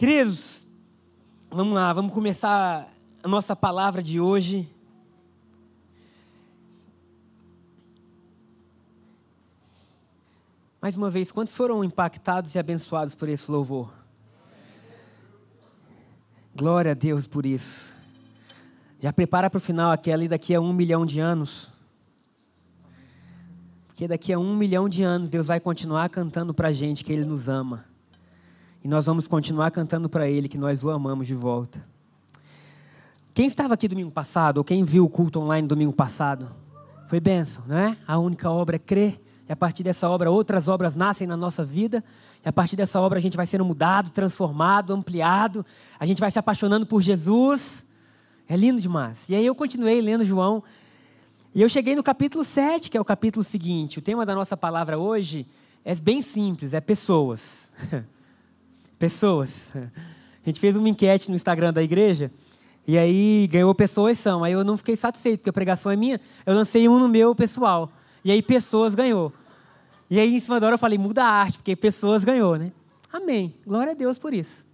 Queridos, vamos lá, vamos começar a nossa palavra de hoje. Mais uma vez, quantos foram impactados e abençoados por esse louvor? Glória a Deus por isso. Já prepara para o final aquela daqui a um milhão de anos. Porque daqui a um milhão de anos Deus vai continuar cantando para a gente que Ele nos ama. E nós vamos continuar cantando para Ele que nós o amamos de volta. Quem estava aqui domingo passado, ou quem viu o culto online domingo passado, foi bênção, não é? A única obra é crer. E a partir dessa obra, outras obras nascem na nossa vida. E a partir dessa obra, a gente vai sendo mudado, transformado, ampliado. A gente vai se apaixonando por Jesus. É lindo demais. E aí eu continuei lendo João. E eu cheguei no capítulo 7, que é o capítulo seguinte. O tema da nossa palavra hoje é bem simples: é pessoas. pessoas. A gente fez uma enquete no Instagram da igreja. E aí ganhou pessoas são. Aí eu não fiquei satisfeito, porque a pregação é minha. Eu lancei um no meu pessoal. E aí pessoas ganhou. E aí em cima da hora eu falei, muda a arte, porque pessoas ganhou, né? Amém. Glória a Deus por isso.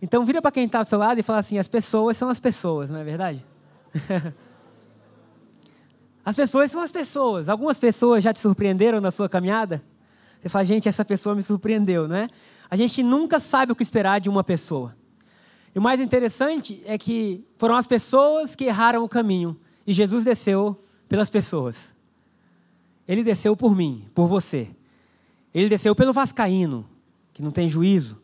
Então vira para quem está do seu lado e fala assim, as pessoas são as pessoas, não é verdade? as pessoas são as pessoas. Algumas pessoas já te surpreenderam na sua caminhada? Você fala, gente, essa pessoa me surpreendeu, não é? A gente nunca sabe o que esperar de uma pessoa. E o mais interessante é que foram as pessoas que erraram o caminho e Jesus desceu pelas pessoas. Ele desceu por mim, por você. Ele desceu pelo vascaíno, que não tem juízo.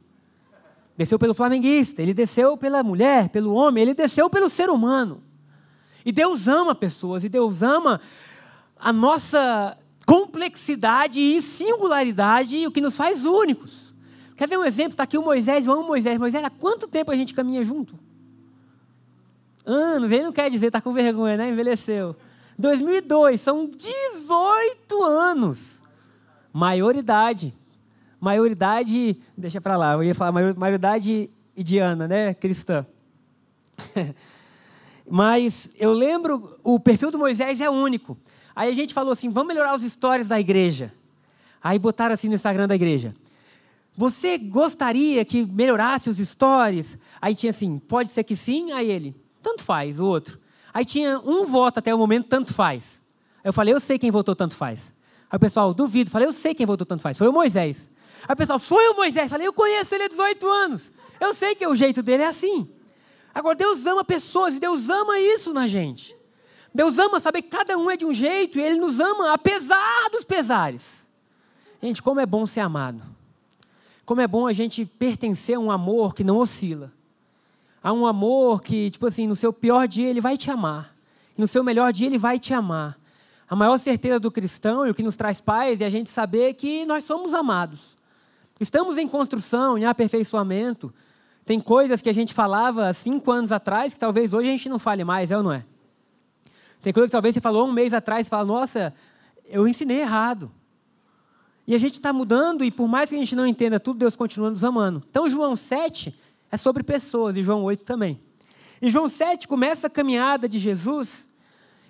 Desceu pelo flamenguista, ele desceu pela mulher, pelo homem, ele desceu pelo ser humano. E Deus ama pessoas, e Deus ama a nossa complexidade e singularidade, o que nos faz únicos. Quer ver um exemplo? Está aqui o Moisés, eu amo Moisés. Moisés, há quanto tempo a gente caminha junto? Anos, ele não quer dizer, está com vergonha, né? Envelheceu. 2002, são 18 anos. Maioridade. Maioridade, deixa para lá, eu ia falar maioridade idiana, né? Cristã. Mas eu lembro, o perfil do Moisés é único. Aí a gente falou assim: vamos melhorar os stories da igreja. Aí botaram assim no Instagram da igreja. Você gostaria que melhorasse os stories? Aí tinha assim, pode ser que sim. Aí ele, tanto faz, o outro. Aí tinha um voto até o momento, tanto faz. Aí eu falei, eu sei quem votou, tanto faz. Aí o pessoal, duvido. Falei, eu sei quem votou, tanto faz. Foi o Moisés. Aí o pessoal, foi o Moisés. Falei, eu conheço ele há 18 anos. Eu sei que o jeito dele é assim. Agora, Deus ama pessoas e Deus ama isso na gente. Deus ama saber que cada um é de um jeito e Ele nos ama apesar dos pesares. Gente, como é bom ser amado. Como é bom a gente pertencer a um amor que não oscila. A um amor que, tipo assim, no seu pior dia ele vai te amar. E no seu melhor dia ele vai te amar. A maior certeza do cristão e o que nos traz paz é a gente saber que nós somos amados. Estamos em construção, em aperfeiçoamento. Tem coisas que a gente falava cinco anos atrás que talvez hoje a gente não fale mais, é ou não é? Tem coisa que talvez você falou um mês atrás e fala, nossa, eu ensinei errado. E a gente está mudando, e por mais que a gente não entenda tudo, Deus continua nos amando. Então, João 7 é sobre pessoas, e João 8 também. E João 7 começa a caminhada de Jesus,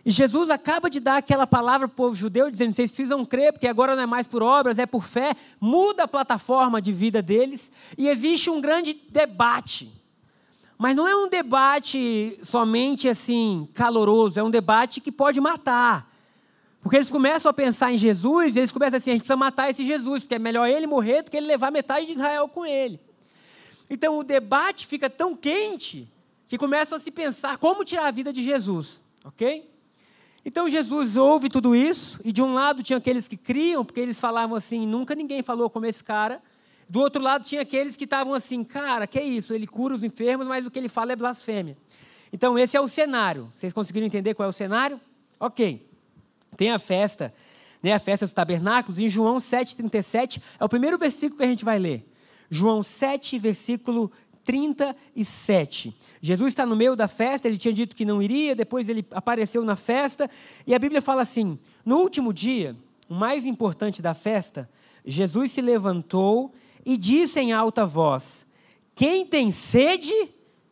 e Jesus acaba de dar aquela palavra para o povo judeu, dizendo: vocês precisam crer, porque agora não é mais por obras, é por fé. Muda a plataforma de vida deles, e existe um grande debate. Mas não é um debate somente assim, caloroso, é um debate que pode matar. Porque eles começam a pensar em Jesus e eles começam assim: a gente precisa matar esse Jesus, porque é melhor ele morrer do que ele levar metade de Israel com ele. Então o debate fica tão quente que começam a se pensar como tirar a vida de Jesus, ok? Então Jesus ouve tudo isso, e de um lado tinha aqueles que criam, porque eles falavam assim: nunca ninguém falou como esse cara. Do outro lado tinha aqueles que estavam assim: cara, que é isso? Ele cura os enfermos, mas o que ele fala é blasfêmia. Então esse é o cenário. Vocês conseguiram entender qual é o cenário? Ok. Tem a festa, né, a festa dos tabernáculos, em João 7,37, é o primeiro versículo que a gente vai ler. João 7, versículo 37. Jesus está no meio da festa, ele tinha dito que não iria, depois ele apareceu na festa, e a Bíblia fala assim: no último dia, o mais importante da festa, Jesus se levantou e disse em alta voz: Quem tem sede,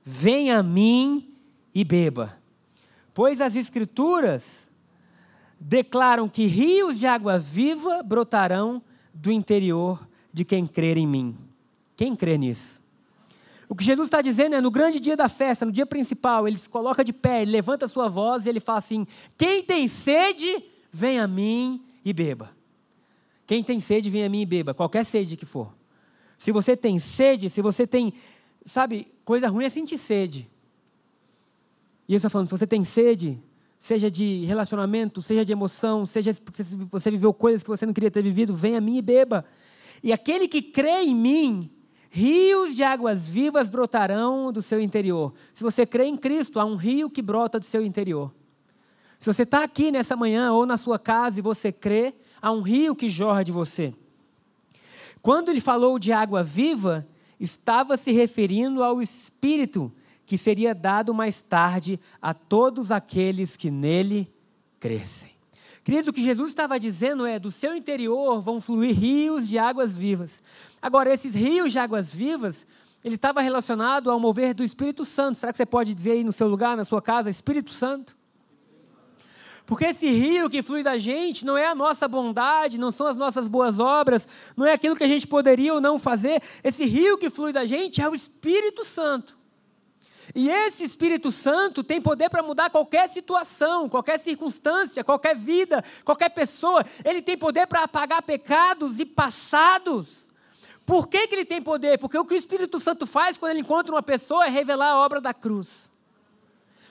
venha a mim e beba. Pois as Escrituras declaram que rios de água viva brotarão do interior de quem crer em mim. Quem crê nisso? O que Jesus está dizendo é, no grande dia da festa, no dia principal, ele se coloca de pé, ele levanta a sua voz e ele fala assim: Quem tem sede, vem a mim e beba. Quem tem sede, vem a mim e beba, qualquer sede que for. Se você tem sede, se você tem, sabe, coisa ruim é sentir sede. E eu estou falando, se você tem sede, seja de relacionamento, seja de emoção, seja porque você viveu coisas que você não queria ter vivido, venha a mim e beba. E aquele que crê em mim, rios de águas vivas brotarão do seu interior. Se você crê em Cristo, há um rio que brota do seu interior. Se você está aqui nessa manhã ou na sua casa e você crê, há um rio que jorra de você. Quando ele falou de água viva, estava se referindo ao Espírito que seria dado mais tarde a todos aqueles que nele crescem. Querido, o que Jesus estava dizendo é: do seu interior vão fluir rios de águas vivas. Agora, esses rios de águas vivas, ele estava relacionado ao mover do Espírito Santo. Será que você pode dizer aí no seu lugar, na sua casa, Espírito Santo? Porque esse rio que flui da gente não é a nossa bondade, não são as nossas boas obras, não é aquilo que a gente poderia ou não fazer. Esse rio que flui da gente é o Espírito Santo. E esse Espírito Santo tem poder para mudar qualquer situação, qualquer circunstância, qualquer vida, qualquer pessoa. Ele tem poder para apagar pecados e passados. Por que, que ele tem poder? Porque o que o Espírito Santo faz quando ele encontra uma pessoa é revelar a obra da cruz.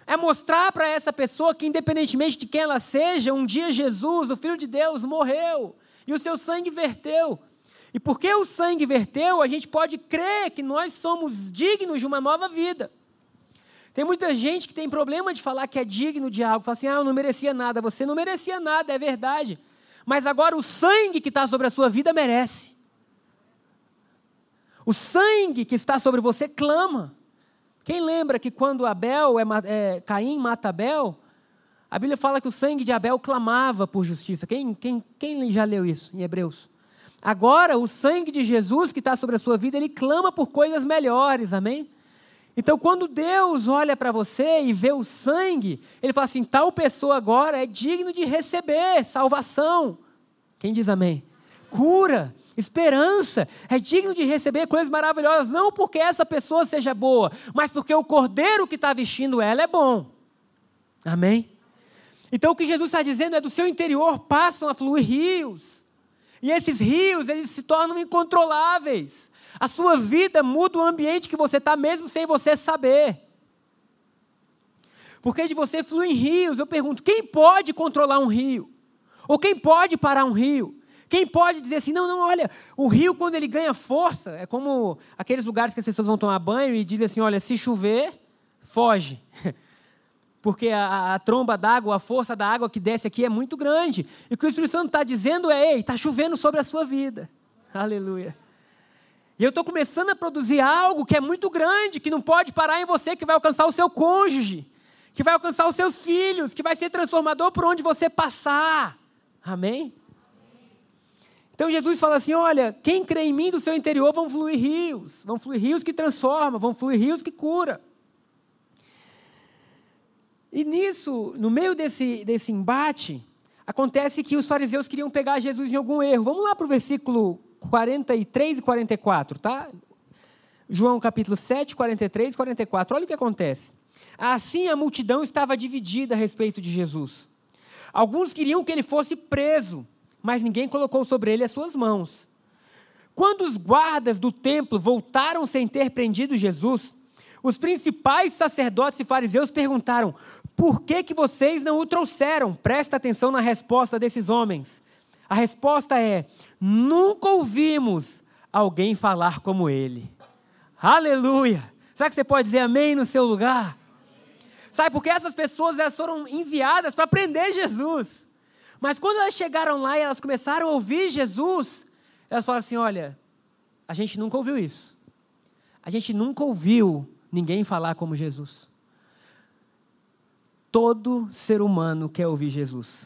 É mostrar para essa pessoa que, independentemente de quem ela seja, um dia Jesus, o Filho de Deus, morreu e o seu sangue verteu. E porque o sangue verteu, a gente pode crer que nós somos dignos de uma nova vida. Tem muita gente que tem problema de falar que é digno de algo. Fala assim, ah, eu não merecia nada. Você não merecia nada, é verdade. Mas agora o sangue que está sobre a sua vida merece. O sangue que está sobre você clama. Quem lembra que quando Abel, é, é, Caim mata Abel, a Bíblia fala que o sangue de Abel clamava por justiça. Quem, quem, quem já leu isso em Hebreus? Agora, o sangue de Jesus que está sobre a sua vida, ele clama por coisas melhores, amém? Então, quando Deus olha para você e vê o sangue, Ele fala assim: tal pessoa agora é digno de receber salvação. Quem diz amém? Cura, esperança, é digno de receber coisas maravilhosas, não porque essa pessoa seja boa, mas porque o cordeiro que está vestindo ela é bom. Amém? Então, o que Jesus está dizendo é: do seu interior passam a fluir rios, e esses rios eles se tornam incontroláveis. A sua vida muda o ambiente que você está, mesmo sem você saber. Porque de você flui em rios, eu pergunto: quem pode controlar um rio? Ou quem pode parar um rio? Quem pode dizer assim, não, não, olha, o rio quando ele ganha força, é como aqueles lugares que as pessoas vão tomar banho e dizem assim, olha, se chover, foge. Porque a, a tromba d'água, a força da água que desce aqui é muito grande. E o que o Espírito Santo está dizendo é, ei, está chovendo sobre a sua vida. Aleluia. E eu estou começando a produzir algo que é muito grande, que não pode parar em você, que vai alcançar o seu cônjuge, que vai alcançar os seus filhos, que vai ser transformador por onde você passar. Amém? Então Jesus fala assim: olha, quem crê em mim do seu interior vão fluir rios, vão fluir rios que transformam, vão fluir rios que cura. E nisso, no meio desse, desse embate, acontece que os fariseus queriam pegar Jesus em algum erro. Vamos lá para o versículo 43 e 44, tá? João capítulo 7, 43 e 44. Olha o que acontece. Assim a multidão estava dividida a respeito de Jesus. Alguns queriam que ele fosse preso, mas ninguém colocou sobre ele as suas mãos. Quando os guardas do templo voltaram sem ter prendido Jesus, os principais sacerdotes e fariseus perguntaram: por que, que vocês não o trouxeram? Presta atenção na resposta desses homens. A resposta é: nunca ouvimos alguém falar como ele. Aleluia! Será que você pode dizer amém no seu lugar? Sabe, porque essas pessoas elas foram enviadas para aprender Jesus. Mas quando elas chegaram lá e elas começaram a ouvir Jesus, elas falaram assim: olha, a gente nunca ouviu isso. A gente nunca ouviu ninguém falar como Jesus. Todo ser humano quer ouvir Jesus.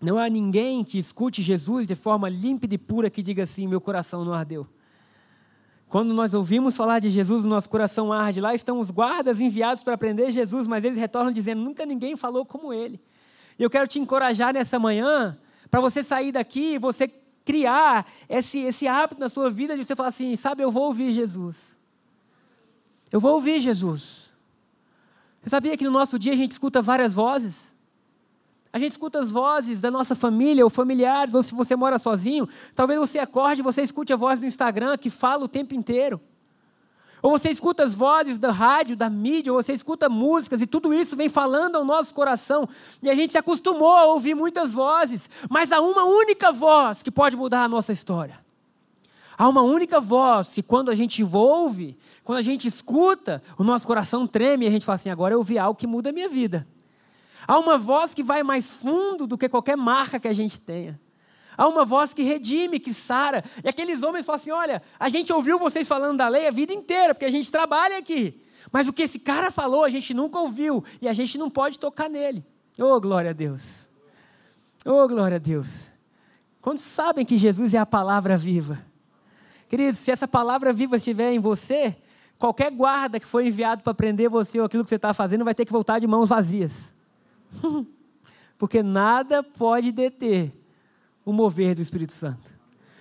Não há ninguém que escute Jesus de forma límpida e pura que diga assim: meu coração não ardeu. Quando nós ouvimos falar de Jesus, o nosso coração arde. Lá estão os guardas enviados para aprender Jesus, mas eles retornam dizendo: nunca ninguém falou como ele. E eu quero te encorajar nessa manhã, para você sair daqui e você criar esse, esse hábito na sua vida de você falar assim: sabe, eu vou ouvir Jesus. Eu vou ouvir Jesus. Você sabia que no nosso dia a gente escuta várias vozes? A gente escuta as vozes da nossa família ou familiares, ou se você mora sozinho, talvez você acorde e você escute a voz do Instagram que fala o tempo inteiro. Ou você escuta as vozes da rádio, da mídia, ou você escuta músicas e tudo isso vem falando ao nosso coração. E a gente se acostumou a ouvir muitas vozes, mas há uma única voz que pode mudar a nossa história. Há uma única voz que quando a gente ouve, quando a gente escuta, o nosso coração treme e a gente fala assim: agora eu ouvi algo que muda a minha vida. Há uma voz que vai mais fundo do que qualquer marca que a gente tenha. Há uma voz que redime, que sara. E aqueles homens falam assim: olha, a gente ouviu vocês falando da lei a vida inteira, porque a gente trabalha aqui. Mas o que esse cara falou, a gente nunca ouviu. E a gente não pode tocar nele. Oh, glória a Deus. Oh, glória a Deus. Quantos sabem que Jesus é a palavra viva? Queridos, se essa palavra viva estiver em você, qualquer guarda que foi enviado para prender você ou aquilo que você está fazendo vai ter que voltar de mãos vazias. Porque nada pode deter o mover do Espírito Santo.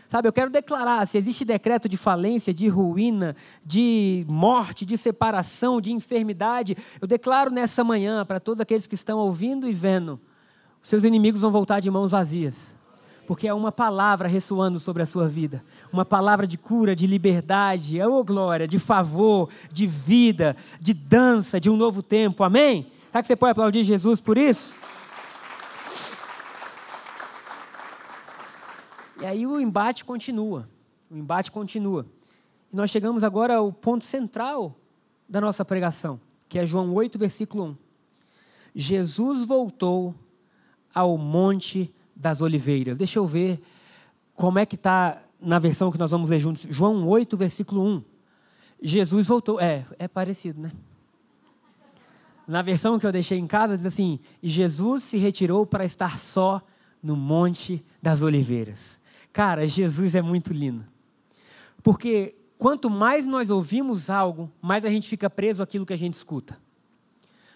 Sabe, eu quero declarar: se existe decreto de falência, de ruína, de morte, de separação, de enfermidade, eu declaro nessa manhã para todos aqueles que estão ouvindo e vendo: seus inimigos vão voltar de mãos vazias. Porque é uma palavra ressoando sobre a sua vida. Uma palavra de cura, de liberdade, oh glória, de favor, de vida, de dança, de um novo tempo. Amém? Será que você pode aplaudir Jesus por isso? E aí o embate continua. O embate continua. E nós chegamos agora ao ponto central da nossa pregação, que é João 8, versículo 1. Jesus voltou ao Monte das Oliveiras. Deixa eu ver como é que está na versão que nós vamos ler juntos. João 8, versículo 1. Jesus voltou. É, é parecido, né? Na versão que eu deixei em casa, diz assim: Jesus se retirou para estar só no Monte das Oliveiras. Cara, Jesus é muito lindo. Porque quanto mais nós ouvimos algo, mais a gente fica preso àquilo que a gente escuta.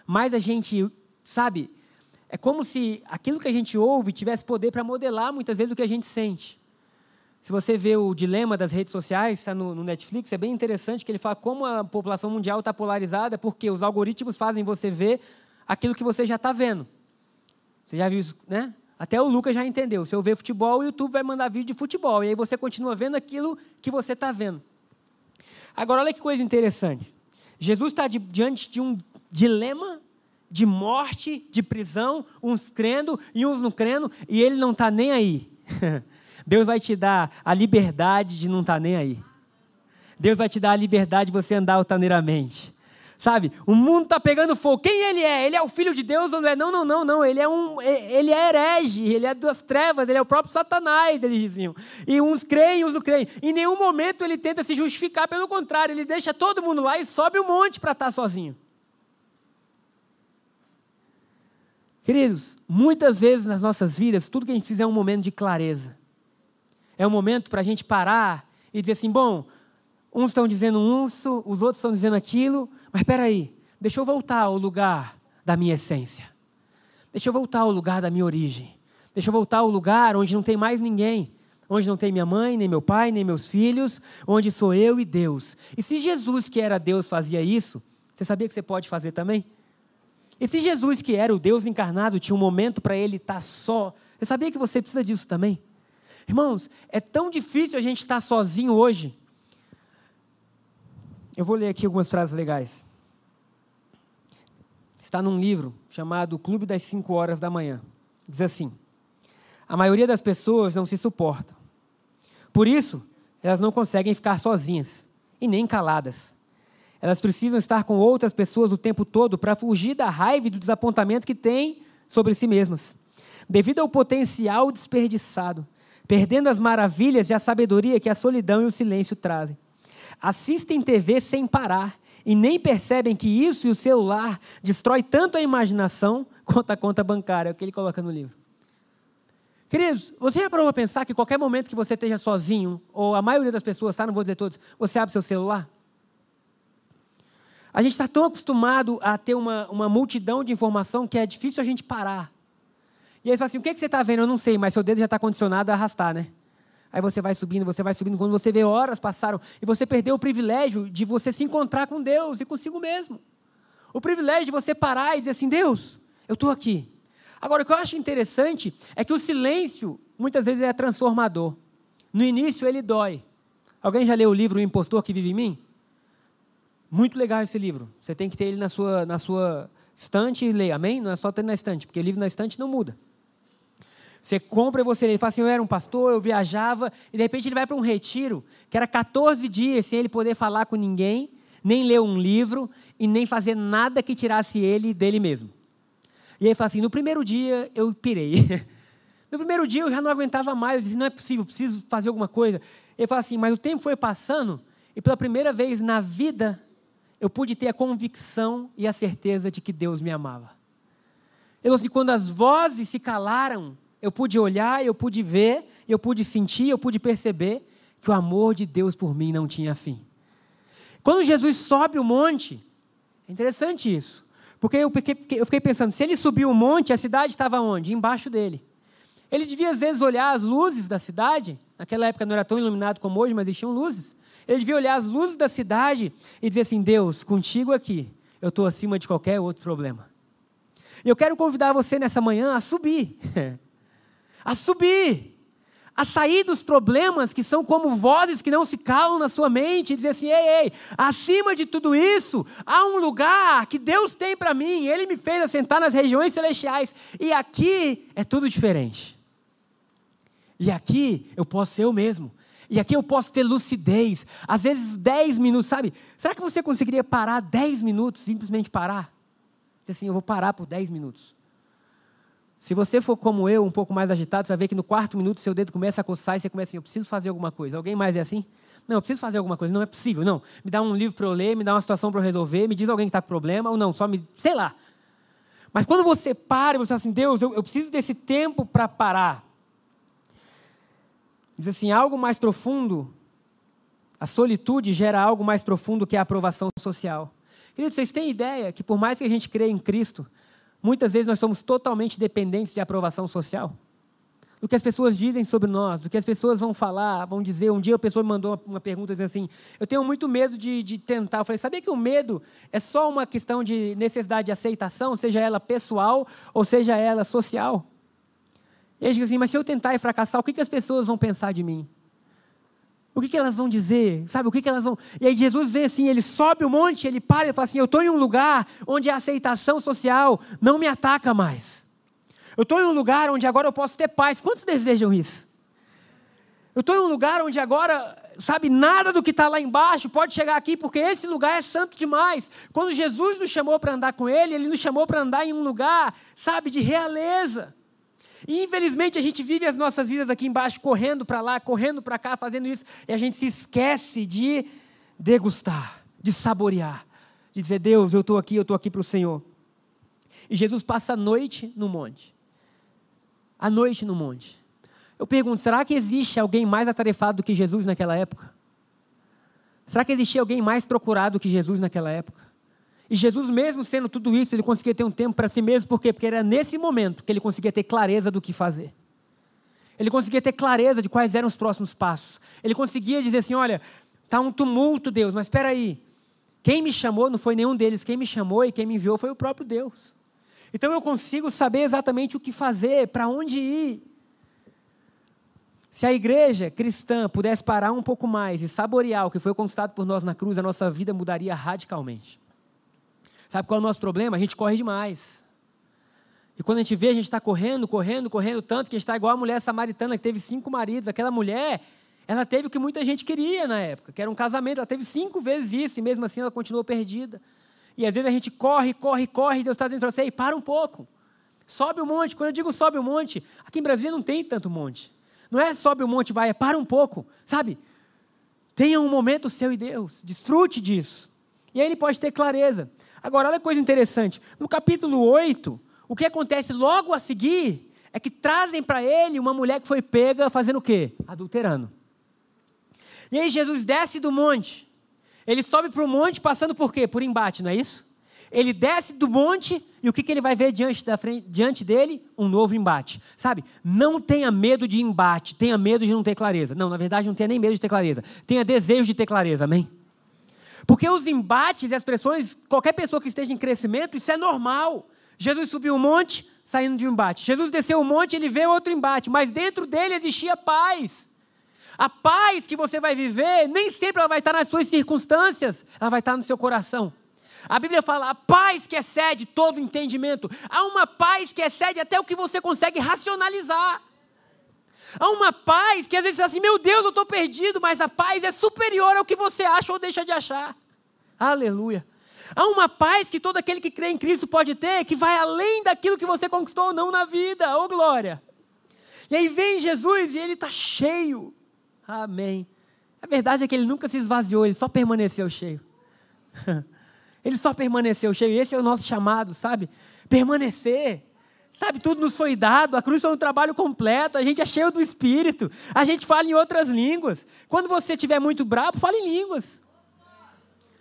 Mais a gente, sabe, é como se aquilo que a gente ouve tivesse poder para modelar muitas vezes o que a gente sente. Se você vê o dilema das redes sociais, está no, no, Netflix, é bem interessante que ele fala como a população mundial está polarizada, porque os algoritmos fazem você ver aquilo que você já está vendo. Você já viu isso, né? Até o Lucas já entendeu. Se eu ver futebol, o YouTube vai mandar vídeo de futebol. E aí você continua vendo aquilo que você está vendo. Agora, olha que coisa interessante. Jesus está diante de um dilema de morte, de prisão, uns crendo e uns não crendo, e ele não está nem aí. Deus vai te dar a liberdade de não estar tá nem aí. Deus vai te dar a liberdade de você andar altaneiramente. Sabe? O mundo está pegando fogo. Quem ele é? Ele é o filho de Deus ou não é? Não, não, não, não. Ele é um, ele é herege, ele é das trevas, ele é o próprio Satanás, eles diziam. E uns creem, uns não creem. Em nenhum momento ele tenta se justificar, pelo contrário, ele deixa todo mundo lá e sobe o um monte para estar tá sozinho. Queridos, muitas vezes nas nossas vidas, tudo que a gente fizer é um momento de clareza. É um momento para a gente parar e dizer assim: bom, uns estão dizendo isso, os outros estão dizendo aquilo, mas espera aí, deixa eu voltar ao lugar da minha essência. Deixa eu voltar ao lugar da minha origem. Deixa eu voltar ao lugar onde não tem mais ninguém. Onde não tem minha mãe, nem meu pai, nem meus filhos, onde sou eu e Deus. E se Jesus, que era Deus, fazia isso, você sabia que você pode fazer também? E se Jesus, que era o Deus encarnado, tinha um momento para ele estar tá só, você sabia que você precisa disso também? Irmãos, é tão difícil a gente estar sozinho hoje. Eu vou ler aqui algumas frases legais. Está num livro chamado Clube das 5 Horas da Manhã. Diz assim: A maioria das pessoas não se suporta. Por isso, elas não conseguem ficar sozinhas e nem caladas. Elas precisam estar com outras pessoas o tempo todo para fugir da raiva e do desapontamento que têm sobre si mesmas. Devido ao potencial desperdiçado, perdendo as maravilhas e a sabedoria que a solidão e o silêncio trazem. Assistem TV sem parar e nem percebem que isso e o celular destrói tanto a imaginação quanto a conta bancária, é o que ele coloca no livro. Queridos, você já parou para pensar que qualquer momento que você esteja sozinho, ou a maioria das pessoas, tá? não vou dizer todos, você abre seu celular? A gente está tão acostumado a ter uma, uma multidão de informação que é difícil a gente parar. E aí você fala assim: o que, é que você está vendo? Eu não sei, mas seu dedo já está condicionado a arrastar, né? Aí você vai subindo, você vai subindo. Quando você vê horas passaram e você perdeu o privilégio de você se encontrar com Deus e consigo mesmo. O privilégio de você parar e dizer assim: Deus, eu estou aqui. Agora, o que eu acho interessante é que o silêncio muitas vezes é transformador. No início ele dói. Alguém já leu o livro O Impostor que Vive em Mim? Muito legal esse livro. Você tem que ter ele na sua, na sua estante e ler, amém? Não é só ter na estante, porque livro na estante não muda. Você compra e você lê. Ele fala assim: eu era um pastor, eu viajava, e de repente ele vai para um retiro, que era 14 dias sem ele poder falar com ninguém, nem ler um livro e nem fazer nada que tirasse ele dele mesmo. E aí ele fala assim: no primeiro dia eu pirei. No primeiro dia eu já não aguentava mais, eu disse: não é possível, preciso fazer alguma coisa. Ele fala assim: mas o tempo foi passando, e pela primeira vez na vida eu pude ter a convicção e a certeza de que Deus me amava. Eu assim, quando as vozes se calaram, eu pude olhar, eu pude ver, eu pude sentir, eu pude perceber que o amor de Deus por mim não tinha fim. Quando Jesus sobe o monte, é interessante isso, porque eu fiquei, eu fiquei pensando, se ele subiu o monte, a cidade estava onde? Embaixo dele. Ele devia às vezes olhar as luzes da cidade, naquela época não era tão iluminado como hoje, mas existiam luzes. Ele devia olhar as luzes da cidade e dizer assim: Deus, contigo aqui, eu estou acima de qualquer outro problema. E eu quero convidar você nessa manhã a subir. a subir. A sair dos problemas que são como vozes que não se calam na sua mente e dizer assim: ei, ei, acima de tudo isso, há um lugar que Deus tem para mim. Ele me fez assentar nas regiões celestiais. E aqui é tudo diferente. E aqui eu posso ser eu mesmo. E aqui eu posso ter lucidez. Às vezes, 10 minutos, sabe? Será que você conseguiria parar 10 minutos, simplesmente parar? Dizer assim, eu vou parar por 10 minutos. Se você for como eu, um pouco mais agitado, você vai ver que no quarto minuto seu dedo começa a coçar e você começa assim, eu preciso fazer alguma coisa. Alguém mais é assim? Não, eu preciso fazer alguma coisa. Não é possível, não. Me dá um livro para eu ler, me dá uma situação para eu resolver, me diz alguém que está com problema, ou não, só me. sei lá. Mas quando você para e você fala assim, Deus, eu, eu preciso desse tempo para parar. Diz assim: algo mais profundo, a solitude gera algo mais profundo que a aprovação social. Queridos, vocês têm ideia que por mais que a gente creia em Cristo, muitas vezes nós somos totalmente dependentes de aprovação social? do que as pessoas dizem sobre nós, do que as pessoas vão falar, vão dizer. Um dia a pessoa me mandou uma, uma pergunta dizendo assim: Eu tenho muito medo de, de, tentar. Eu falei: Sabia que o medo é só uma questão de necessidade de aceitação, seja ela pessoal ou seja ela social? E aí diz assim, mas se eu tentar e fracassar, o que, que as pessoas vão pensar de mim? O que, que elas vão dizer? Sabe, o que, que elas vão... E aí Jesus vê assim, ele sobe o monte, ele para e fala assim, eu estou em um lugar onde a aceitação social não me ataca mais. Eu estou em um lugar onde agora eu posso ter paz. Quantos desejam isso? Eu estou em um lugar onde agora, sabe, nada do que está lá embaixo pode chegar aqui, porque esse lugar é santo demais. Quando Jesus nos chamou para andar com Ele, Ele nos chamou para andar em um lugar, sabe, de realeza. E infelizmente a gente vive as nossas vidas aqui embaixo, correndo para lá, correndo para cá, fazendo isso, e a gente se esquece de degustar, de saborear, de dizer: Deus, eu estou aqui, eu estou aqui para o Senhor. E Jesus passa a noite no monte. A noite no monte. Eu pergunto: será que existe alguém mais atarefado do que Jesus naquela época? Será que existia alguém mais procurado do que Jesus naquela época? E Jesus, mesmo sendo tudo isso, ele conseguia ter um tempo para si mesmo, por quê? Porque era nesse momento que ele conseguia ter clareza do que fazer. Ele conseguia ter clareza de quais eram os próximos passos. Ele conseguia dizer assim: olha, está um tumulto, Deus, mas espera aí. Quem me chamou não foi nenhum deles, quem me chamou e quem me enviou foi o próprio Deus. Então eu consigo saber exatamente o que fazer, para onde ir. Se a igreja cristã pudesse parar um pouco mais e saborear o que foi conquistado por nós na cruz, a nossa vida mudaria radicalmente. Sabe qual é o nosso problema? A gente corre demais. E quando a gente vê, a gente está correndo, correndo, correndo tanto que a gente está igual a mulher samaritana que teve cinco maridos. Aquela mulher, ela teve o que muita gente queria na época, que era um casamento. Ela teve cinco vezes isso e mesmo assim ela continuou perdida. E às vezes a gente corre, corre, corre e Deus está dentro de você. Ei, para um pouco. Sobe o monte. Quando eu digo sobe o monte, aqui em Brasília não tem tanto monte. Não é sobe o monte, vai, é para um pouco. Sabe? Tenha um momento seu e Deus. Desfrute disso. E aí ele pode ter clareza. Agora, olha que coisa interessante. No capítulo 8, o que acontece logo a seguir é que trazem para ele uma mulher que foi pega fazendo o quê? Adulterando. E aí Jesus desce do monte. Ele sobe para o monte passando por quê? Por embate, não é isso? ele desce do monte e o que, que ele vai ver diante, da frente, diante dele? Um novo embate. Sabe? Não tenha medo de embate, tenha medo de não ter clareza. Não, na verdade, não tenha nem medo de ter clareza. Tenha desejo de ter clareza, amém? Porque os embates e as pressões, qualquer pessoa que esteja em crescimento, isso é normal. Jesus subiu o monte, saindo de um embate. Jesus desceu o monte, ele vê outro embate, mas dentro dele existia paz. A paz que você vai viver, nem sempre ela vai estar nas suas circunstâncias, ela vai estar no seu coração. A Bíblia fala a paz que excede todo entendimento. Há uma paz que excede até o que você consegue racionalizar. Há uma paz que às vezes você assim, meu Deus, eu estou perdido, mas a paz é superior ao que você acha ou deixa de achar. Aleluia. Há uma paz que todo aquele que crê em Cristo pode ter, que vai além daquilo que você conquistou ou não na vida. Ô oh, glória! E aí vem Jesus e ele está cheio. Amém. A verdade é que ele nunca se esvaziou, ele só permaneceu cheio. Ele só permaneceu cheio. Esse é o nosso chamado, sabe? Permanecer. Sabe, tudo nos foi dado, a cruz foi um trabalho completo, a gente é cheio do Espírito, a gente fala em outras línguas. Quando você estiver muito bravo, fale em línguas.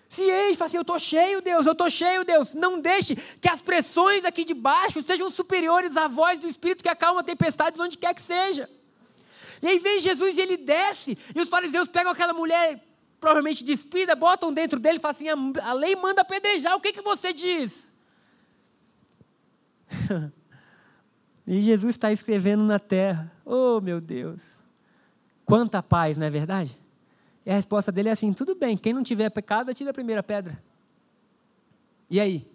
Se enche, fala assim, eu estou cheio, Deus, eu estou cheio, Deus. Não deixe que as pressões aqui de baixo sejam superiores à voz do Espírito que acalma tempestades onde quer que seja. E aí vem Jesus e ele desce, e os fariseus pegam aquela mulher provavelmente despida, botam dentro dele e falam assim: a, lei manda apedrejar, o que, que você diz? e Jesus está escrevendo na terra: Oh meu Deus, quanta paz, não é verdade? E a resposta dele é assim: tudo bem, quem não tiver pecado, atira a primeira pedra. E aí?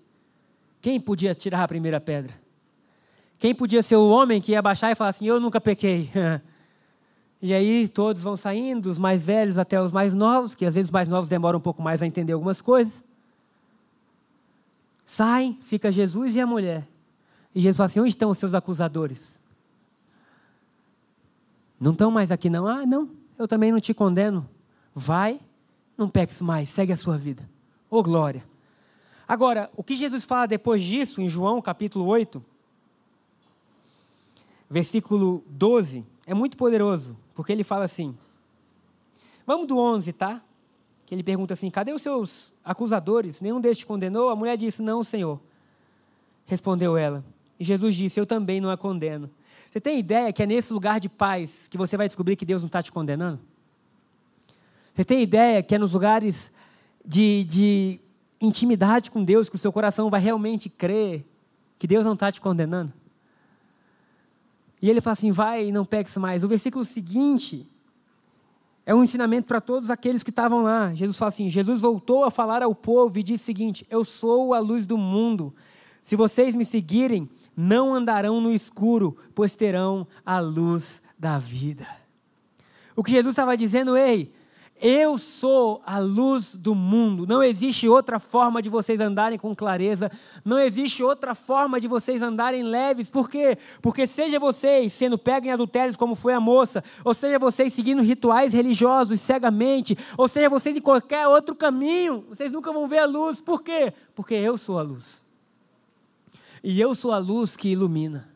Quem podia tirar a primeira pedra? Quem podia ser o homem que ia baixar e falar assim: Eu nunca pequei? E aí todos vão saindo, os mais velhos até os mais novos, que às vezes os mais novos demoram um pouco mais a entender algumas coisas. Saem, fica Jesus e a mulher. E Jesus fala assim: onde estão os seus acusadores? Não estão mais aqui, não? Ah, não, eu também não te condeno. Vai, não peques mais, segue a sua vida. Ô oh, glória. Agora, o que Jesus fala depois disso, em João capítulo 8, versículo 12, é muito poderoso. Porque ele fala assim. Vamos do 11, tá? Que ele pergunta assim: cadê os seus acusadores? Nenhum deles te condenou? A mulher disse: não, Senhor. Respondeu ela. E Jesus disse: eu também não a condeno. Você tem ideia que é nesse lugar de paz que você vai descobrir que Deus não está te condenando? Você tem ideia que é nos lugares de, de intimidade com Deus que o seu coração vai realmente crer que Deus não está te condenando? E ele fala assim: vai e não peques mais. O versículo seguinte é um ensinamento para todos aqueles que estavam lá. Jesus fala assim: Jesus voltou a falar ao povo e disse o seguinte: Eu sou a luz do mundo. Se vocês me seguirem, não andarão no escuro, pois terão a luz da vida. O que Jesus estava dizendo, ei, eu sou a luz do mundo. Não existe outra forma de vocês andarem com clareza. Não existe outra forma de vocês andarem leves. Por quê? Porque seja vocês sendo pegos em adultérios, como foi a moça, ou seja vocês seguindo rituais religiosos cegamente, ou seja vocês em qualquer outro caminho, vocês nunca vão ver a luz. Por quê? Porque eu sou a luz. E eu sou a luz que ilumina.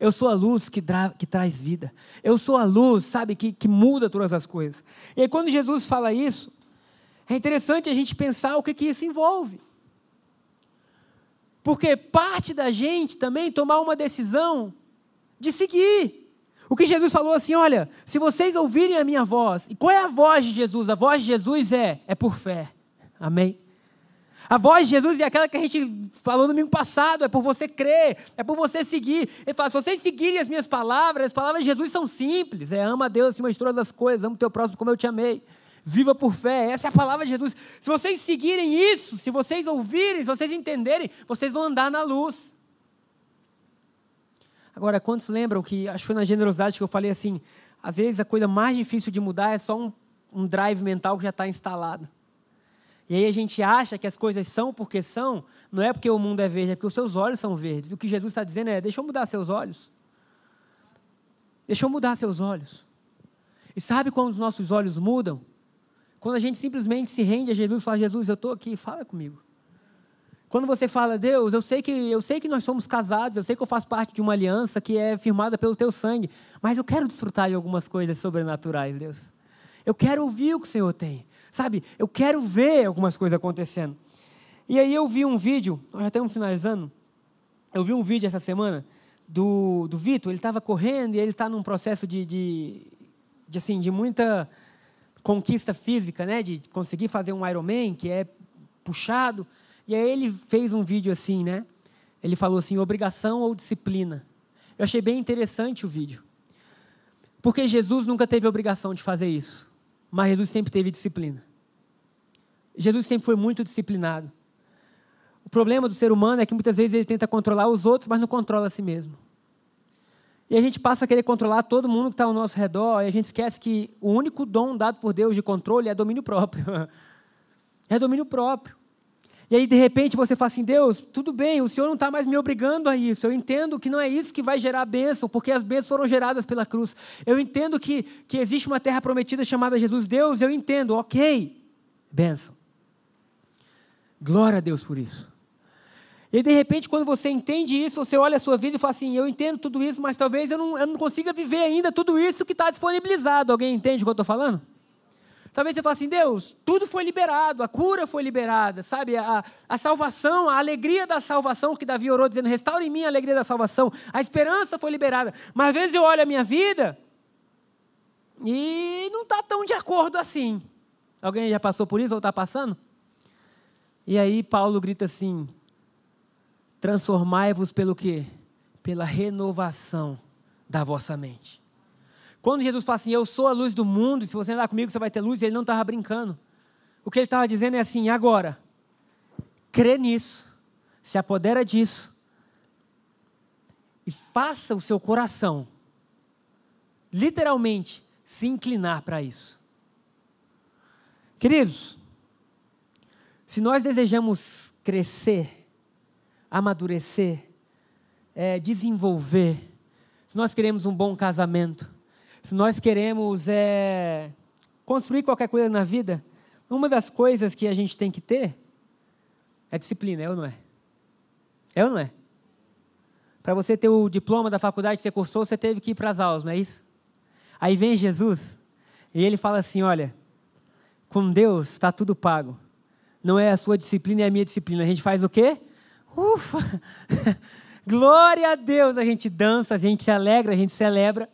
Eu sou a luz que, que traz vida. Eu sou a luz, sabe, que, que muda todas as coisas. E aí, quando Jesus fala isso, é interessante a gente pensar o que, que isso envolve. Porque parte da gente também tomar uma decisão de seguir. O que Jesus falou assim: olha, se vocês ouvirem a minha voz, e qual é a voz de Jesus? A voz de Jesus é, é por fé. Amém? A voz de Jesus é aquela que a gente falou no domingo passado, é por você crer, é por você seguir. Ele fala: se vocês seguirem as minhas palavras, as palavras de Jesus são simples. É ama a Deus acima de todas as coisas, ama o teu próximo como eu te amei. Viva por fé, essa é a palavra de Jesus. Se vocês seguirem isso, se vocês ouvirem, se vocês entenderem, vocês vão andar na luz. Agora, quantos lembram que, acho que foi na generosidade que eu falei assim, às vezes a coisa mais difícil de mudar é só um, um drive mental que já está instalado. E aí a gente acha que as coisas são porque são, não é porque o mundo é verde, é porque os seus olhos são verdes. O que Jesus está dizendo é: deixa eu mudar seus olhos. Deixa eu mudar seus olhos. E sabe quando os nossos olhos mudam? Quando a gente simplesmente se rende a Jesus e fala: Jesus, eu estou aqui, fala comigo. Quando você fala, Deus, eu sei que eu sei que nós somos casados, eu sei que eu faço parte de uma aliança que é firmada pelo teu sangue, mas eu quero desfrutar de algumas coisas sobrenaturais, Deus. Eu quero ouvir o que o Senhor tem. Sabe, eu quero ver algumas coisas acontecendo. E aí eu vi um vídeo, nós já estamos finalizando, eu vi um vídeo essa semana do, do Vitor, ele estava correndo e ele está num processo de, de, de, assim, de muita conquista física, né? de conseguir fazer um Ironman, que é puxado. E aí ele fez um vídeo assim, né? Ele falou assim, obrigação ou disciplina. Eu achei bem interessante o vídeo. Porque Jesus nunca teve obrigação de fazer isso, mas Jesus sempre teve disciplina. Jesus sempre foi muito disciplinado. O problema do ser humano é que muitas vezes ele tenta controlar os outros, mas não controla a si mesmo. E a gente passa a querer controlar todo mundo que está ao nosso redor, e a gente esquece que o único dom dado por Deus de controle é domínio próprio. é domínio próprio. E aí, de repente, você fala assim: Deus, tudo bem, o Senhor não está mais me obrigando a isso. Eu entendo que não é isso que vai gerar a bênção, porque as bênçãos foram geradas pela cruz. Eu entendo que, que existe uma terra prometida chamada Jesus. Deus, eu entendo, ok, bênção. Glória a Deus por isso. E de repente, quando você entende isso, você olha a sua vida e fala assim: Eu entendo tudo isso, mas talvez eu não, eu não consiga viver ainda tudo isso que está disponibilizado. Alguém entende o que eu estou falando? Talvez você fale assim: Deus, tudo foi liberado, a cura foi liberada, sabe? A, a salvação, a alegria da salvação que Davi orou, dizendo: Restaure em mim a alegria da salvação, a esperança foi liberada. Mas às vezes eu olho a minha vida e não está tão de acordo assim. Alguém já passou por isso ou está passando? E aí Paulo grita assim: Transformai-vos pelo quê? Pela renovação da vossa mente. Quando Jesus fala assim, eu sou a luz do mundo, e se você andar comigo você vai ter luz, ele não estava brincando. O que ele estava dizendo é assim, agora, crê nisso, se apodera disso, e faça o seu coração, literalmente, se inclinar para isso. Queridos, se nós desejamos crescer, amadurecer, é, desenvolver, se nós queremos um bom casamento, se nós queremos é, construir qualquer coisa na vida, uma das coisas que a gente tem que ter é disciplina, é ou não é? É ou não é? Para você ter o diploma da faculdade que você cursou, você teve que ir para as aulas, não é isso? Aí vem Jesus e ele fala assim: olha, com Deus está tudo pago. Não é a sua disciplina, é a minha disciplina. A gente faz o quê? Ufa! Glória a Deus! A gente dança, a gente se alegra, a gente celebra.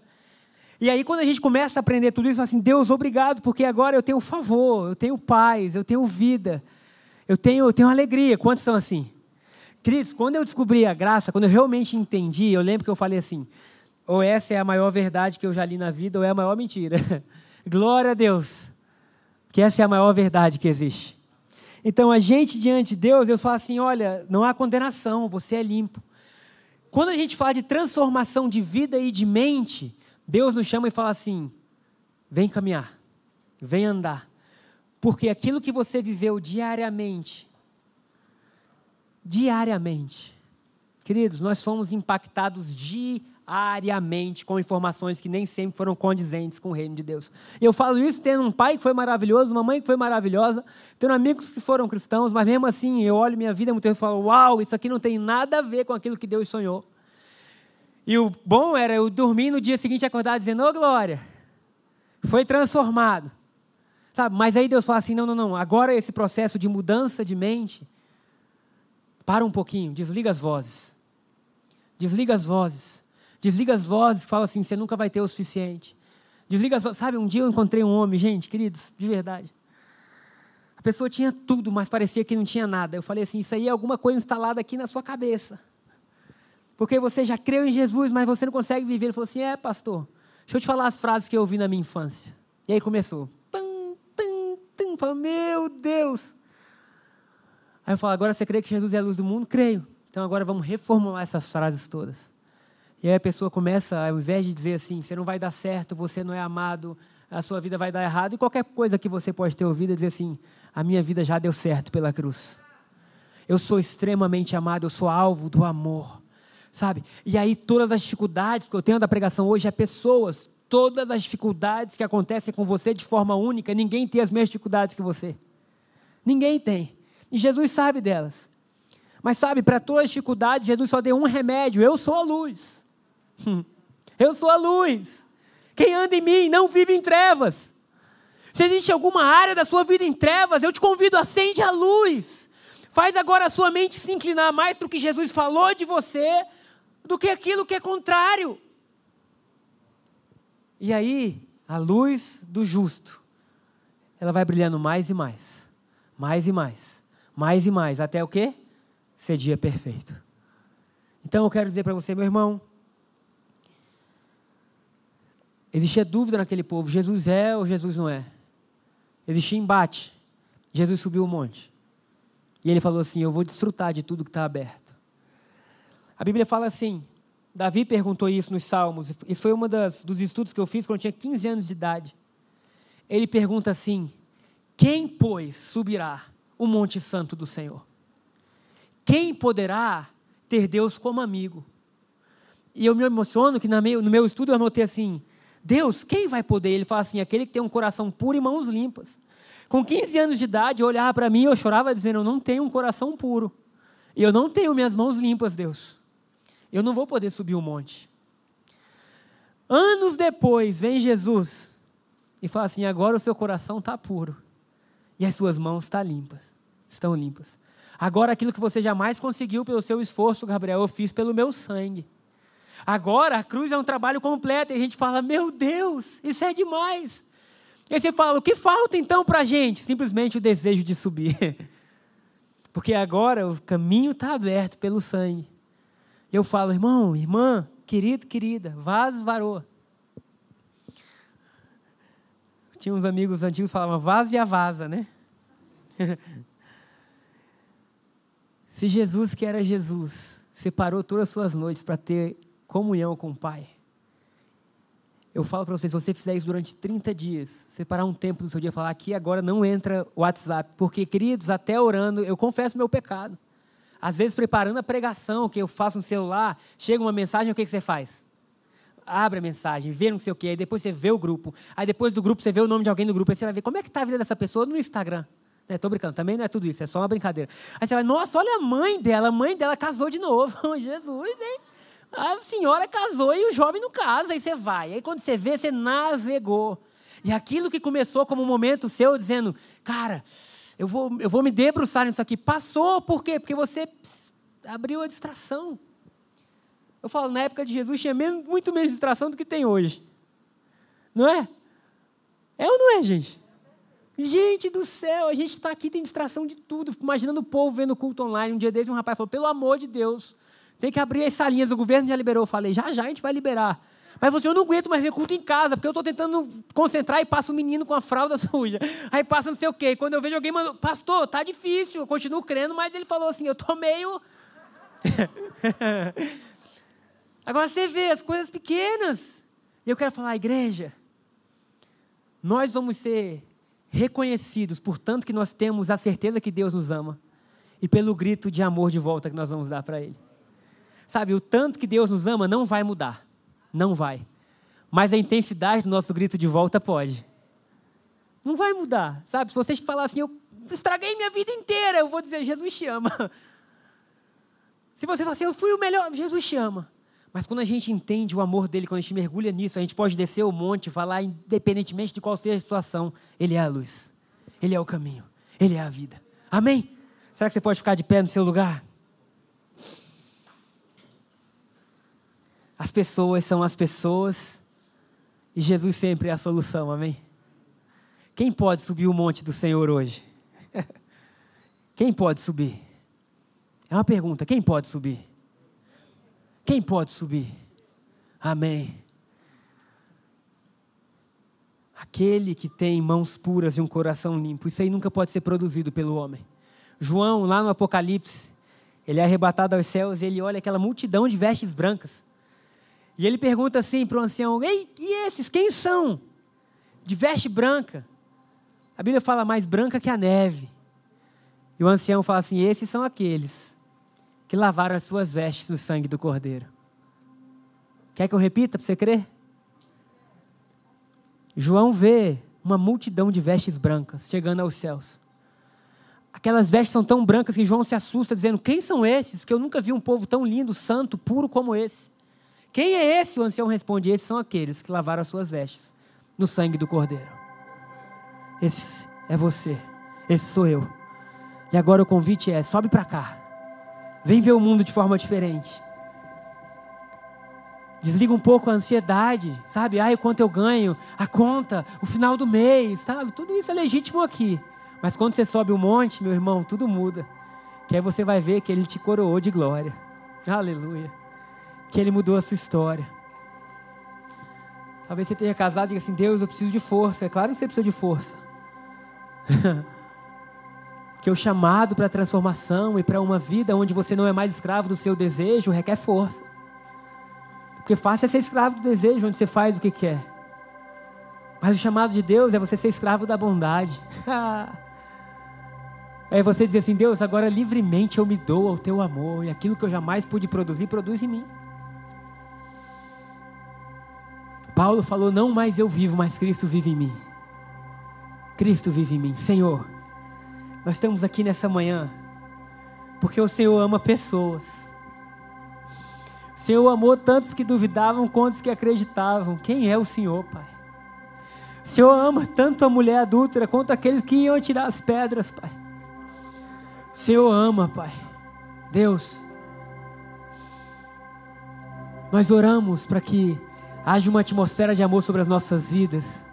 E aí, quando a gente começa a aprender tudo isso, assim, Deus, obrigado, porque agora eu tenho favor, eu tenho paz, eu tenho vida, eu tenho, eu tenho alegria. Quantos são assim? Queridos, quando eu descobri a graça, quando eu realmente entendi, eu lembro que eu falei assim: ou essa é a maior verdade que eu já li na vida, ou é a maior mentira. Glória a Deus, que essa é a maior verdade que existe. Então, a gente diante de Deus, Deus fala assim: olha, não há condenação, você é limpo. Quando a gente fala de transformação de vida e de mente, Deus nos chama e fala assim: vem caminhar, vem andar. Porque aquilo que você viveu diariamente, diariamente, queridos, nós fomos impactados diariamente diariamente com informações que nem sempre foram condizentes com o reino de Deus. Eu falo isso tendo um pai que foi maravilhoso, uma mãe que foi maravilhosa, tendo amigos que foram cristãos, mas mesmo assim eu olho minha vida muito e falo: Uau, isso aqui não tem nada a ver com aquilo que Deus sonhou. E o bom era eu dormir no dia seguinte acordar dizendo: Ô oh, glória, foi transformado. Sabe? Mas aí Deus fala assim: não, não, não, agora esse processo de mudança de mente, para um pouquinho, desliga as vozes. Desliga as vozes. Desliga as vozes que falam assim: você nunca vai ter o suficiente. Desliga as vozes. Sabe, um dia eu encontrei um homem, gente, queridos, de verdade. A pessoa tinha tudo, mas parecia que não tinha nada. Eu falei assim: isso aí é alguma coisa instalada aqui na sua cabeça. Porque você já creu em Jesus, mas você não consegue viver. Ele falou assim: é, pastor, deixa eu te falar as frases que eu ouvi na minha infância. E aí começou. Tum, tum, tum. Falei, meu Deus. Aí eu falo: agora você crê que Jesus é a luz do mundo? Creio. Então agora vamos reformular essas frases todas. E aí a pessoa começa, ao invés de dizer assim, você não vai dar certo, você não é amado, a sua vida vai dar errado, e qualquer coisa que você pode ter ouvido, é dizer assim, a minha vida já deu certo pela cruz. Eu sou extremamente amado, eu sou alvo do amor. Sabe? E aí todas as dificuldades que eu tenho da pregação hoje é pessoas, todas as dificuldades que acontecem com você de forma única, ninguém tem as mesmas dificuldades que você. Ninguém tem. E Jesus sabe delas. Mas sabe, para todas as dificuldades, Jesus só deu um remédio: eu sou a luz. Eu sou a luz. Quem anda em mim não vive em trevas. Se existe alguma área da sua vida em trevas, eu te convido, acende a luz. Faz agora a sua mente se inclinar mais para o que Jesus falou de você do que aquilo que é contrário. E aí, a luz do justo, ela vai brilhando mais e mais, mais e mais, mais e mais, até o quê? Ser dia perfeito. Então eu quero dizer para você, meu irmão, existia dúvida naquele povo: Jesus é ou Jesus não é? Existia embate. Jesus subiu o monte. E ele falou assim: Eu vou desfrutar de tudo que está aberto. A Bíblia fala assim: Davi perguntou isso nos Salmos. Isso foi um dos estudos que eu fiz quando eu tinha 15 anos de idade. Ele pergunta assim: Quem, pois, subirá o Monte Santo do Senhor? Quem poderá ter Deus como amigo? E eu me emociono que no meu estudo eu anotei assim: Deus, quem vai poder? Ele fala assim: aquele que tem um coração puro e mãos limpas. Com 15 anos de idade, eu olhava para mim e eu chorava dizendo: Eu não tenho um coração puro. E eu não tenho minhas mãos limpas, Deus. Eu não vou poder subir o um monte. Anos depois, vem Jesus e fala assim: Agora o seu coração está puro. E as suas mãos tá limpas. Estão limpas. Agora aquilo que você jamais conseguiu pelo seu esforço, Gabriel, eu fiz pelo meu sangue. Agora a cruz é um trabalho completo e a gente fala: Meu Deus, isso é demais. E aí você fala: O que falta então para a gente? Simplesmente o desejo de subir. Porque agora o caminho está aberto pelo sangue. Eu falo: Irmão, irmã, querido, querida, vaso, varô. Tinha uns amigos antigos que falavam vaso e a vaza, né? Se Jesus, que era Jesus, separou todas as suas noites para ter comunhão com o Pai. Eu falo para vocês, se você fizer isso durante 30 dias, separar um tempo do seu dia, falar aqui agora não entra o WhatsApp, porque, queridos, até orando, eu confesso meu pecado. Às vezes, preparando a pregação que eu faço no celular, chega uma mensagem, o que, que você faz? Abre a mensagem, vê não sei o quê, aí depois você vê o grupo. Aí depois do grupo você vê o nome de alguém do grupo, aí você vai ver como é que está a vida dessa pessoa no Instagram. Estou brincando, também não é tudo isso, é só uma brincadeira. Aí você vai, nossa, olha a mãe dela, a mãe dela casou de novo. Jesus, hein? A senhora casou e o jovem não casa. Aí você vai. Aí quando você vê, você navegou. E aquilo que começou como um momento seu, dizendo, cara, eu vou, eu vou me debruçar nisso aqui. Passou, por quê? Porque você abriu a distração. Eu falo, na época de Jesus tinha muito menos distração do que tem hoje. Não é? É ou não é, gente? Gente do céu, a gente está aqui, tem distração de tudo. Imaginando o povo vendo culto online. Um dia desses, um rapaz falou: pelo amor de Deus, tem que abrir as salinhas, o governo já liberou. Eu falei, já já a gente vai liberar. Mas você, eu não aguento mais ver culto em casa, porque eu estou tentando concentrar e passa um menino com a fralda suja. Aí passa não sei o quê. Quando eu vejo alguém mandando, pastor, tá difícil, eu continuo crendo, mas ele falou assim, eu estou meio. Agora você vê as coisas pequenas. E eu quero falar, igreja, nós vamos ser reconhecidos por tanto que nós temos a certeza que Deus nos ama e pelo grito de amor de volta que nós vamos dar para Ele. Sabe, o tanto que Deus nos ama não vai mudar. Não vai. Mas a intensidade do nosso grito de volta pode. Não vai mudar. Sabe, se vocês falar assim, eu estraguei minha vida inteira, eu vou dizer, Jesus te ama. Se você falar assim, eu fui o melhor, Jesus te ama. Mas quando a gente entende o amor dele, quando a gente mergulha nisso, a gente pode descer o monte e falar, independentemente de qual seja a situação, ele é a luz, ele é o caminho, ele é a vida. Amém? Será que você pode ficar de pé no seu lugar? As pessoas são as pessoas e Jesus sempre é a solução, amém? Quem pode subir o monte do Senhor hoje? Quem pode subir? É uma pergunta: quem pode subir? Quem pode subir? Amém. Aquele que tem mãos puras e um coração limpo. Isso aí nunca pode ser produzido pelo homem. João, lá no Apocalipse, ele é arrebatado aos céus e ele olha aquela multidão de vestes brancas. E ele pergunta assim para o ancião: Ei, e esses quem são? De veste branca. A Bíblia fala mais branca que a neve. E o ancião fala assim: Esses são aqueles que lavaram as suas vestes no sangue do Cordeiro. Quer que eu repita para você crer? João vê uma multidão de vestes brancas chegando aos céus. Aquelas vestes são tão brancas que João se assusta, dizendo: Quem são esses? Que eu nunca vi um povo tão lindo, santo, puro como esse. Quem é esse? O ancião responde: Esses são aqueles que lavaram as suas vestes no sangue do Cordeiro. Esse é você, esse sou eu. E agora o convite é: sobe para cá. Vem ver o mundo de forma diferente. Desliga um pouco a ansiedade, sabe? Ai, quanto eu ganho, a conta, o final do mês, sabe? Tudo isso é legítimo aqui. Mas quando você sobe o um monte, meu irmão, tudo muda. Que aí você vai ver que ele te coroou de glória. Aleluia. Que ele mudou a sua história. Talvez você tenha casado e diga assim: Deus, eu preciso de força. É claro que você precisa de força. que o chamado para transformação e para uma vida onde você não é mais escravo do seu desejo requer força. Porque fácil é ser escravo do desejo, onde você faz o que quer. Mas o chamado de Deus é você ser escravo da bondade. é você dizer assim: Deus, agora livremente eu me dou ao teu amor, e aquilo que eu jamais pude produzir, produz em mim. Paulo falou: Não mais eu vivo, mas Cristo vive em mim. Cristo vive em mim. Senhor, nós estamos aqui nessa manhã porque o Senhor ama pessoas. O Senhor amou tantos que duvidavam quantos que acreditavam. Quem é o Senhor, Pai? O Senhor ama tanto a mulher adúltera quanto aqueles que iam tirar as pedras, Pai. O Senhor ama, Pai. Deus, nós oramos para que haja uma atmosfera de amor sobre as nossas vidas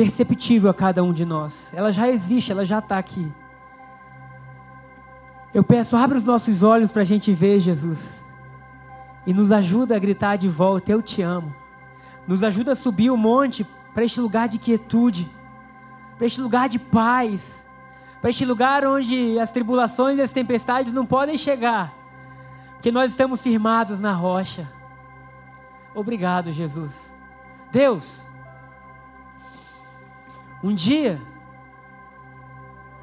perceptível a cada um de nós. Ela já existe, ela já está aqui. Eu peço, abre os nossos olhos para a gente ver, Jesus. E nos ajuda a gritar de volta: Eu te amo. Nos ajuda a subir o monte para este lugar de quietude, para este lugar de paz, para este lugar onde as tribulações e as tempestades não podem chegar, porque nós estamos firmados na rocha. Obrigado, Jesus. Deus, um dia,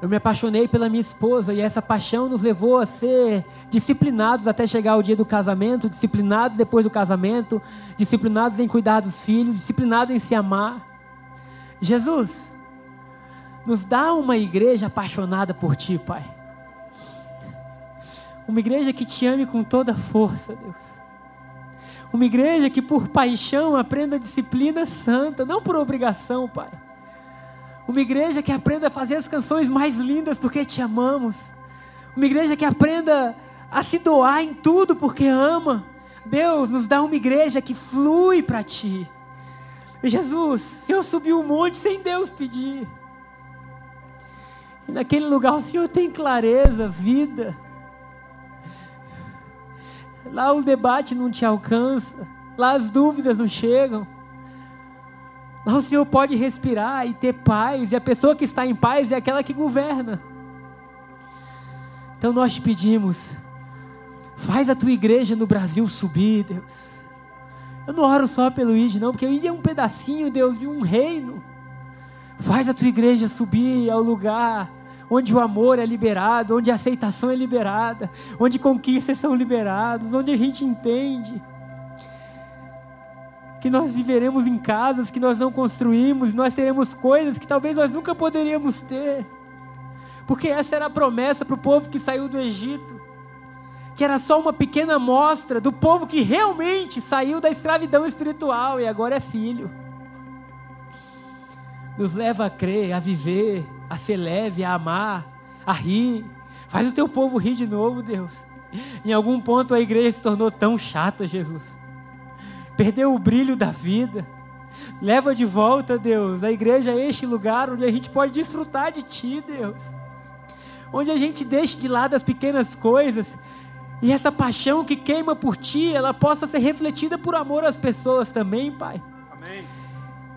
eu me apaixonei pela minha esposa e essa paixão nos levou a ser disciplinados até chegar ao dia do casamento, disciplinados depois do casamento, disciplinados em cuidar dos filhos, disciplinados em se amar. Jesus, nos dá uma igreja apaixonada por Ti, Pai. Uma igreja que te ame com toda força, Deus. Uma igreja que por paixão aprenda disciplina santa, não por obrigação, Pai uma igreja que aprenda a fazer as canções mais lindas porque te amamos. Uma igreja que aprenda a se doar em tudo porque ama. Deus nos dá uma igreja que flui para ti. Jesus, Senhor subiu um monte sem Deus pedir. E naquele lugar o Senhor tem clareza, vida. Lá o debate não te alcança, lá as dúvidas não chegam. Lá o Senhor pode respirar e ter paz, e a pessoa que está em paz é aquela que governa. Então nós te pedimos, faz a tua igreja no Brasil subir, Deus. Eu não oro só pelo ID, não, porque o ID é um pedacinho, Deus, de um reino. Faz a tua igreja subir ao lugar onde o amor é liberado, onde a aceitação é liberada, onde conquistas são liberadas, onde a gente entende que nós viveremos em casas que nós não construímos, nós teremos coisas que talvez nós nunca poderíamos ter. Porque essa era a promessa para o povo que saiu do Egito, que era só uma pequena amostra do povo que realmente saiu da escravidão espiritual e agora é filho. Nos leva a crer, a viver, a ser leve, a amar, a rir. Faz o teu povo rir de novo, Deus. Em algum ponto a igreja se tornou tão chata, Jesus perdeu o brilho da vida. Leva de volta, Deus, a igreja é este lugar onde a gente pode desfrutar de Ti, Deus. Onde a gente deixe de lado as pequenas coisas e essa paixão que queima por Ti, ela possa ser refletida por amor às pessoas também, Pai. Amém.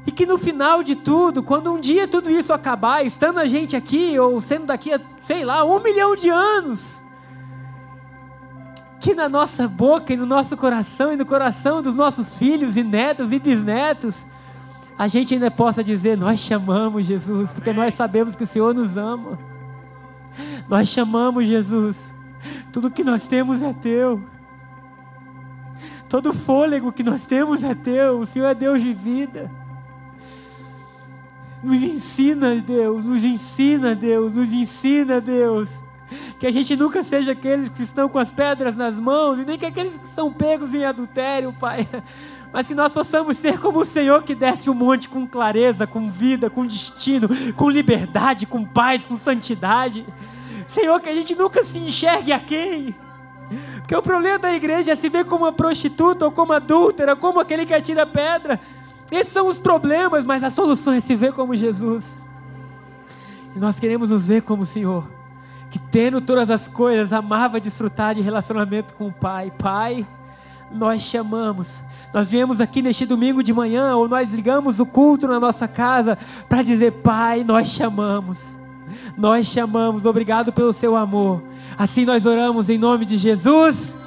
E que no final de tudo, quando um dia tudo isso acabar, estando a gente aqui, ou sendo daqui a, sei lá, um milhão de anos, que na nossa boca e no nosso coração e no coração dos nossos filhos e netos e bisnetos, a gente ainda possa dizer: Nós chamamos Jesus, porque nós sabemos que o Senhor nos ama. Nós chamamos Jesus, tudo que nós temos é teu. Todo fôlego que nós temos é teu. O Senhor é Deus de vida. Nos ensina, Deus, nos ensina, Deus, nos ensina, Deus que a gente nunca seja aqueles que estão com as pedras nas mãos, e nem que aqueles que são pegos em adultério, Pai. Mas que nós possamos ser como o Senhor que desce o monte com clareza, com vida, com destino, com liberdade, com paz, com santidade. Senhor, que a gente nunca se enxergue a quem. Porque o problema da igreja é se ver como uma prostituta, ou como adúltera, como aquele que atira pedra. Esses são os problemas, mas a solução é se ver como Jesus. E nós queremos nos ver como o Senhor, que tendo todas as coisas, amava desfrutar de relacionamento com o Pai. Pai, nós chamamos. Nós viemos aqui neste domingo de manhã, ou nós ligamos o culto na nossa casa para dizer: Pai, nós chamamos. Nós chamamos, obrigado pelo seu amor. Assim nós oramos em nome de Jesus.